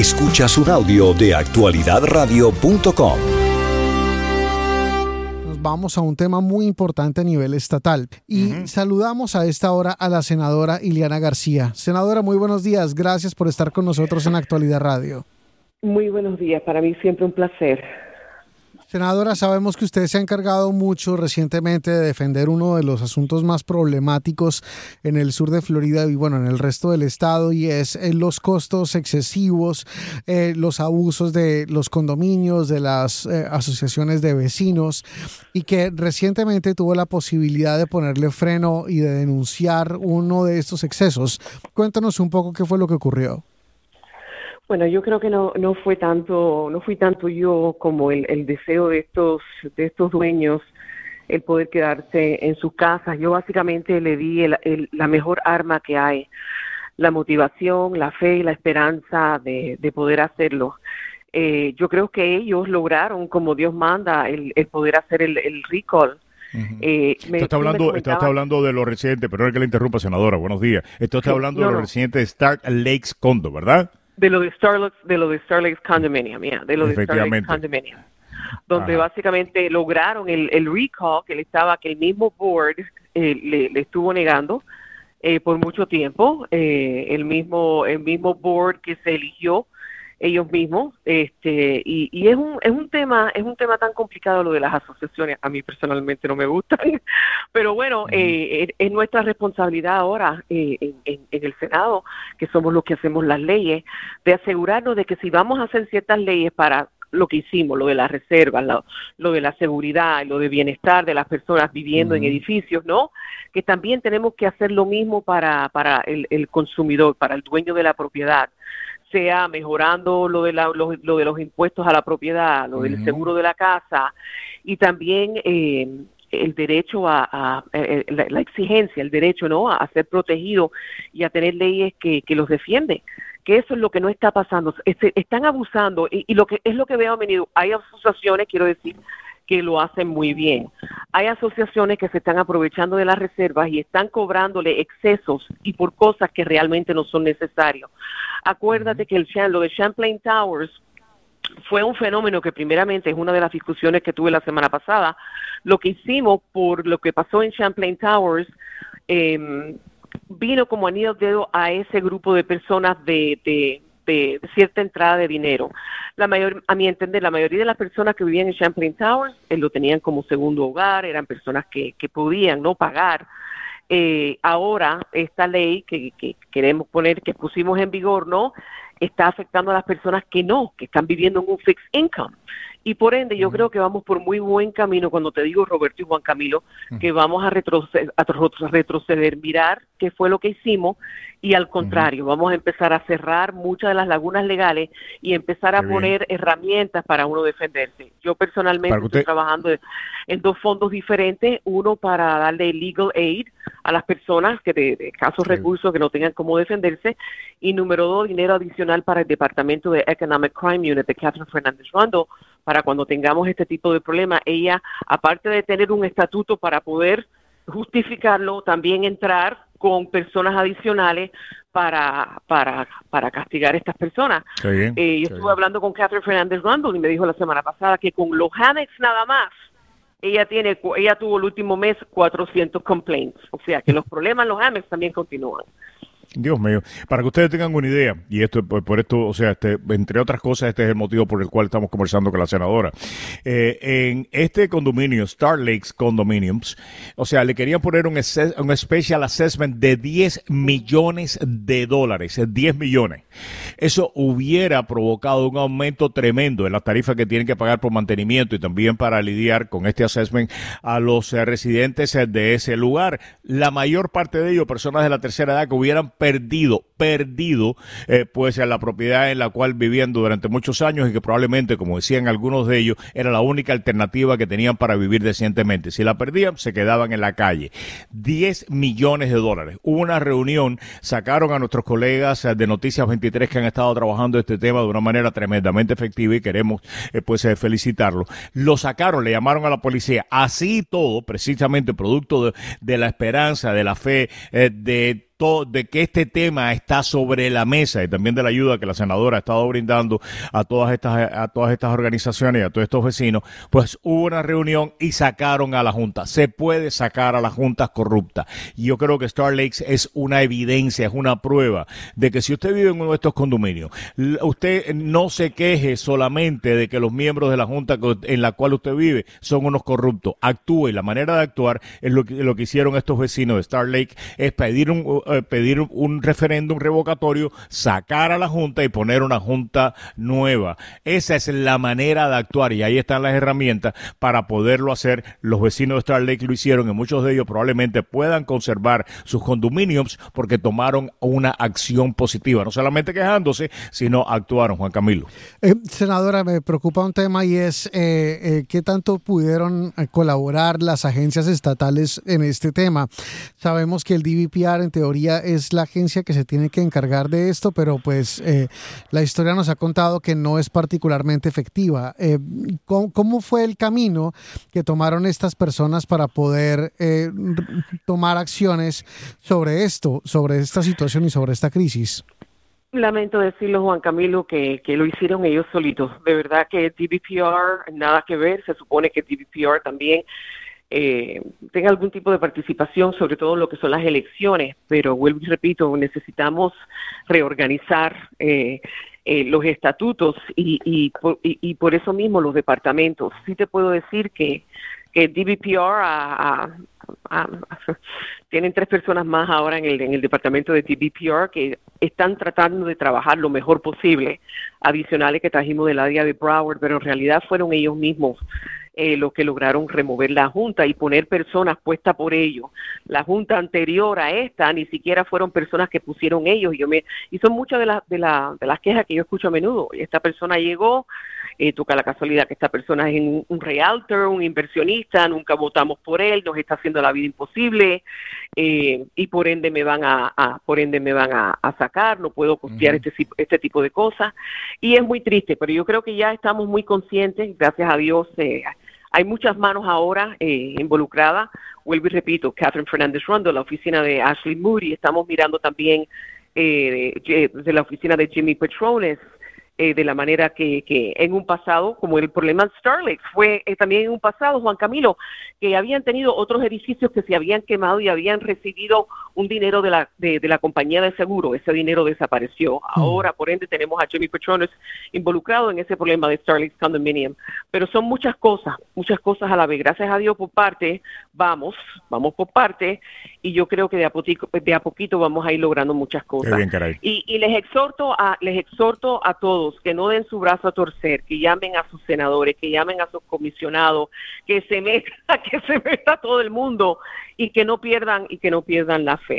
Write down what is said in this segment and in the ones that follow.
Escuchas un audio de actualidadradio.com. Nos vamos a un tema muy importante a nivel estatal y saludamos a esta hora a la senadora Ileana García. Senadora, muy buenos días. Gracias por estar con nosotros en Actualidad Radio. Muy buenos días. Para mí siempre un placer. Senadora, sabemos que usted se ha encargado mucho recientemente de defender uno de los asuntos más problemáticos en el sur de Florida y bueno, en el resto del estado y es eh, los costos excesivos, eh, los abusos de los condominios, de las eh, asociaciones de vecinos y que recientemente tuvo la posibilidad de ponerle freno y de denunciar uno de estos excesos. Cuéntanos un poco qué fue lo que ocurrió. Bueno, yo creo que no, no fue tanto, no fui tanto yo como el, el deseo de estos, de estos dueños el poder quedarse en sus casas. Yo básicamente le di el, la mejor arma que hay, la motivación, la fe y la esperanza de, de poder hacerlo. Eh, yo creo que ellos lograron, como Dios manda, el, el poder hacer el, el recall. eh, me, está, hablando, está, hablando de los residentes, pero no que le interrumpa, senadora. Buenos días. Esto está hablando no, de los residentes de Stark Lakes Condo, ¿verdad? De lo de Starlakes, de lo de Starlakes Condominium, yeah, de lo de Starlakes Condominium, donde Ajá. básicamente lograron el, el recall que le estaba, que el mismo board eh, le, le, estuvo negando eh, por mucho tiempo, eh, el mismo el mismo board que se eligió ellos mismos este y, y es un es un tema es un tema tan complicado lo de las asociaciones a mí personalmente no me gustan pero bueno eh, es, es, nuestra responsabilidad ahora eh, en, en, en, el senado que somos los que hacemos las leyes de asegurarnos de que si vamos a hacer ciertas leyes para lo que hicimos, lo de las reservas, lo, lo, de la seguridad, lo de bienestar de las personas viviendo uh -huh. en edificios, ¿no? Que también tenemos que hacer lo mismo para, para el, el consumidor, para el dueño de la propiedad sea mejorando lo de, la, lo, lo, de los impuestos a la propiedad, lo uh -huh. del seguro de la casa y también eh, el derecho a, a, a eh, la, la, exigencia, el derecho no a, ser protegido y a tener leyes que, que los defienden que eso es lo que no está pasando, este, están abusando y, y, lo que es lo que veo a menudo, hay asociaciones, quiero decir, que lo hacen muy bien. Hay asociaciones que se están aprovechando de las reservas y están cobrándole excesos y por cosas que realmente no son necesarios. Acuérdate que el lo de Champlain Towers fue un fenómeno que primeramente es una de las discusiones que tuve la semana pasada. Lo que hicimos por lo que pasó en Champlain Towers eh, vino como anillo dedo a ese grupo de personas de, de, de, cierta entrada de dinero. La mayor, a mi entender, la mayoría de las personas que vivían en Champlain Towers eh, lo tenían como segundo hogar, eran personas que, que podían no pagar. Eh, ahora esta ley que, que queremos poner, que pusimos en vigor, no, está afectando a las personas que no, que están viviendo en un fixed income. Y por ende, yo uh -huh. creo que vamos por muy buen camino cuando te digo, Roberto y Juan Camilo, uh -huh. que vamos a retroceder, a retroceder, mirar qué fue lo que hicimos y al contrario, uh -huh. vamos a empezar a cerrar muchas de las lagunas legales y empezar a poner bien. herramientas para uno defenderse. Yo personalmente usted... estoy trabajando en dos fondos diferentes, uno para darle legal aid a las personas que de, de casos sí. recursos que no tengan cómo defenderse y número dos, dinero adicional para el Departamento de Economic Crime Unit de Catherine Fernández Rondo para cuando tengamos este tipo de problema. Ella, aparte de tener un estatuto para poder justificarlo, también entrar con personas adicionales para, para, para castigar a estas personas. Bien, eh, yo estuve bien. hablando con Catherine Fernández Randall y me dijo la semana pasada que con los Hanex nada más, ella tiene ella tuvo el último mes 400 complaints, o sea que los problemas en los Amex también continúan. Dios mío, para que ustedes tengan una idea, y esto por, esto, o sea, este, entre otras cosas, este es el motivo por el cual estamos conversando con la senadora. Eh, en este condominio, Star Lakes Condominiums, o sea, le querían poner un, un special assessment de 10 millones de dólares, 10 millones. Eso hubiera provocado un aumento tremendo en las tarifas que tienen que pagar por mantenimiento y también para lidiar con este assessment a los eh, residentes de ese lugar. La mayor parte de ellos, personas de la tercera edad que hubieran perdido, perdido, eh, pues la propiedad en la cual vivían durante muchos años y que probablemente, como decían algunos de ellos, era la única alternativa que tenían para vivir decentemente. Si la perdían, se quedaban en la calle. 10 millones de dólares. Hubo una reunión, sacaron a nuestros colegas de Noticias 23 que han estado trabajando este tema de una manera tremendamente efectiva y queremos eh, pues eh, felicitarlo. Lo sacaron, le llamaron a la policía. Así todo, precisamente producto de, de la esperanza, de la fe, eh, de que este tema está sobre la mesa y también de la ayuda que la senadora ha estado brindando a todas estas, a todas estas organizaciones y a todos estos vecinos, pues hubo una reunión y sacaron a la Junta. Se puede sacar a las juntas corruptas. Y yo creo que Star Lakes es una evidencia, es una prueba de que si usted vive en uno de estos condominios, usted no se queje solamente de que los miembros de la Junta en la cual usted vive son unos corruptos. Actúe. La manera de actuar es lo que, lo que hicieron estos vecinos de Star Lake, es pedir un, eh, pedir un referéndum revocatorio, sacar a la Junta y poner una Junta nueva. Esa es la manera de actuar y ahí están las herramientas para poderlo hacer. Los vecinos de Star Lake lo hicieron y muchos de ellos probablemente puedan conservar sus condominiums porque tomaron una acción positiva, no solamente quejándose, sino actuaron, Juan Camilo. Eh, senadora, me preocupa un tema y es eh, qué tanto pudieron colaborar las agencias estatales en este tema. Sabemos que el DVPR en teoría es la agencia que se tiene que encargar de esto, pero pues la historia nos ha contado que no es particularmente efectiva. ¿cómo, fue el camino que tomaron estas personas para poder tomar acciones sobre esto, sobre esta situación y sobre esta crisis? Lamento decirlo, Juan Camilo, que, que lo hicieron ellos solitos. De verdad que DBPR, nada que ver. Se supone que DBPR también eh, tenga algún tipo de participación, sobre todo en lo que son las elecciones. Pero vuelvo y repito, necesitamos reorganizar eh, eh, los estatutos y, y, y, por eso mismo los departamentos. Sí te puedo decir que, que DBPR ha, tienen tres personas más ahora en el, en el departamento de TBPR que están tratando de trabajar lo mejor posible, adicionales que trajimos del área de Broward, pero en realidad fueron ellos mismos eh, los que lograron remover la Junta y poner personas puestas por ellos. La Junta anterior a esta ni siquiera fueron personas que pusieron ellos. Y, yo me, y son muchas de, las de, la, de las quejas que yo escucho a menudo. Esta persona llegó, eh, toca la casualidad que esta persona es un, realtor, un inversionista, nunca votamos por él, nos está haciendo la vida imposible eh, y por ende me van a, por ende me van a, sacar, no puedo costear este, este tipo de cosas y es muy triste, pero yo creo que ya estamos muy conscientes, gracias a Dios. Eh, hay muchas manos ahora eh, involucradas. Vuelvo y repito, Catherine Fernández Rondo, la oficina de Ashley Moody, estamos mirando también eh, de la oficina de Jimmy Petrones, eh, de la manera que, que, en un pasado, como el problema de Starlink, fue eh, también en un pasado, Juan Camilo, que habían tenido otros edificios que se habían quemado y habían recibido un dinero de la, de, la compañía de seguro. Ese dinero desapareció. Ahora, por ende, tenemos a Jimmy Petrones involucrado en ese problema de Starlink Condominium. Pero son muchas cosas, muchas cosas a la vez. Gracias a Dios por parte, vamos, vamos por parte, y yo creo que de a poquito, de a poquito vamos a ir logrando muchas cosas. y, y les exhorto a, les exhorto a todos que no den su brazo a torcer, que llamen a sus senadores, que llamen a sus comisionados, que se meta, que se meta todo el mundo y que no pierdan y que no pierdan la fe.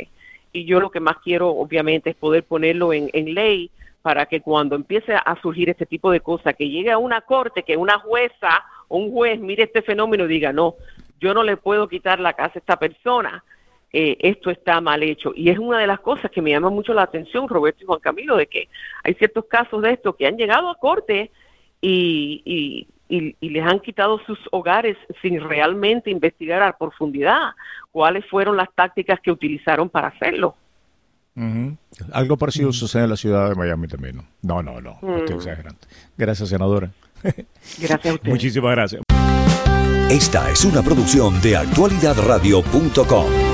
Y yo lo que más quiero, obviamente, es poder ponerlo en, ley para que cuando empiece a surgir este tipo de cosas, que llegue a una corte, que una jueza o un juez mire este fenómeno y diga, no, yo no le puedo quitar la casa a esta persona, eh, esto está mal hecho. Y es una de las cosas que me llama mucho la atención, Roberto y Juan Camilo, de que hay ciertos casos de esto que han llegado a corte y, y, les han quitado sus hogares sin realmente investigar a profundidad cuáles fueron las tácticas que utilizaron para hacerlo. Algo parecido sucede en la ciudad de Miami también. No, no, no, no estoy exagerando. Gracias, senadora. Gracias a usted. Muchísimas gracias. Esta es una producción de actualidadradio.com.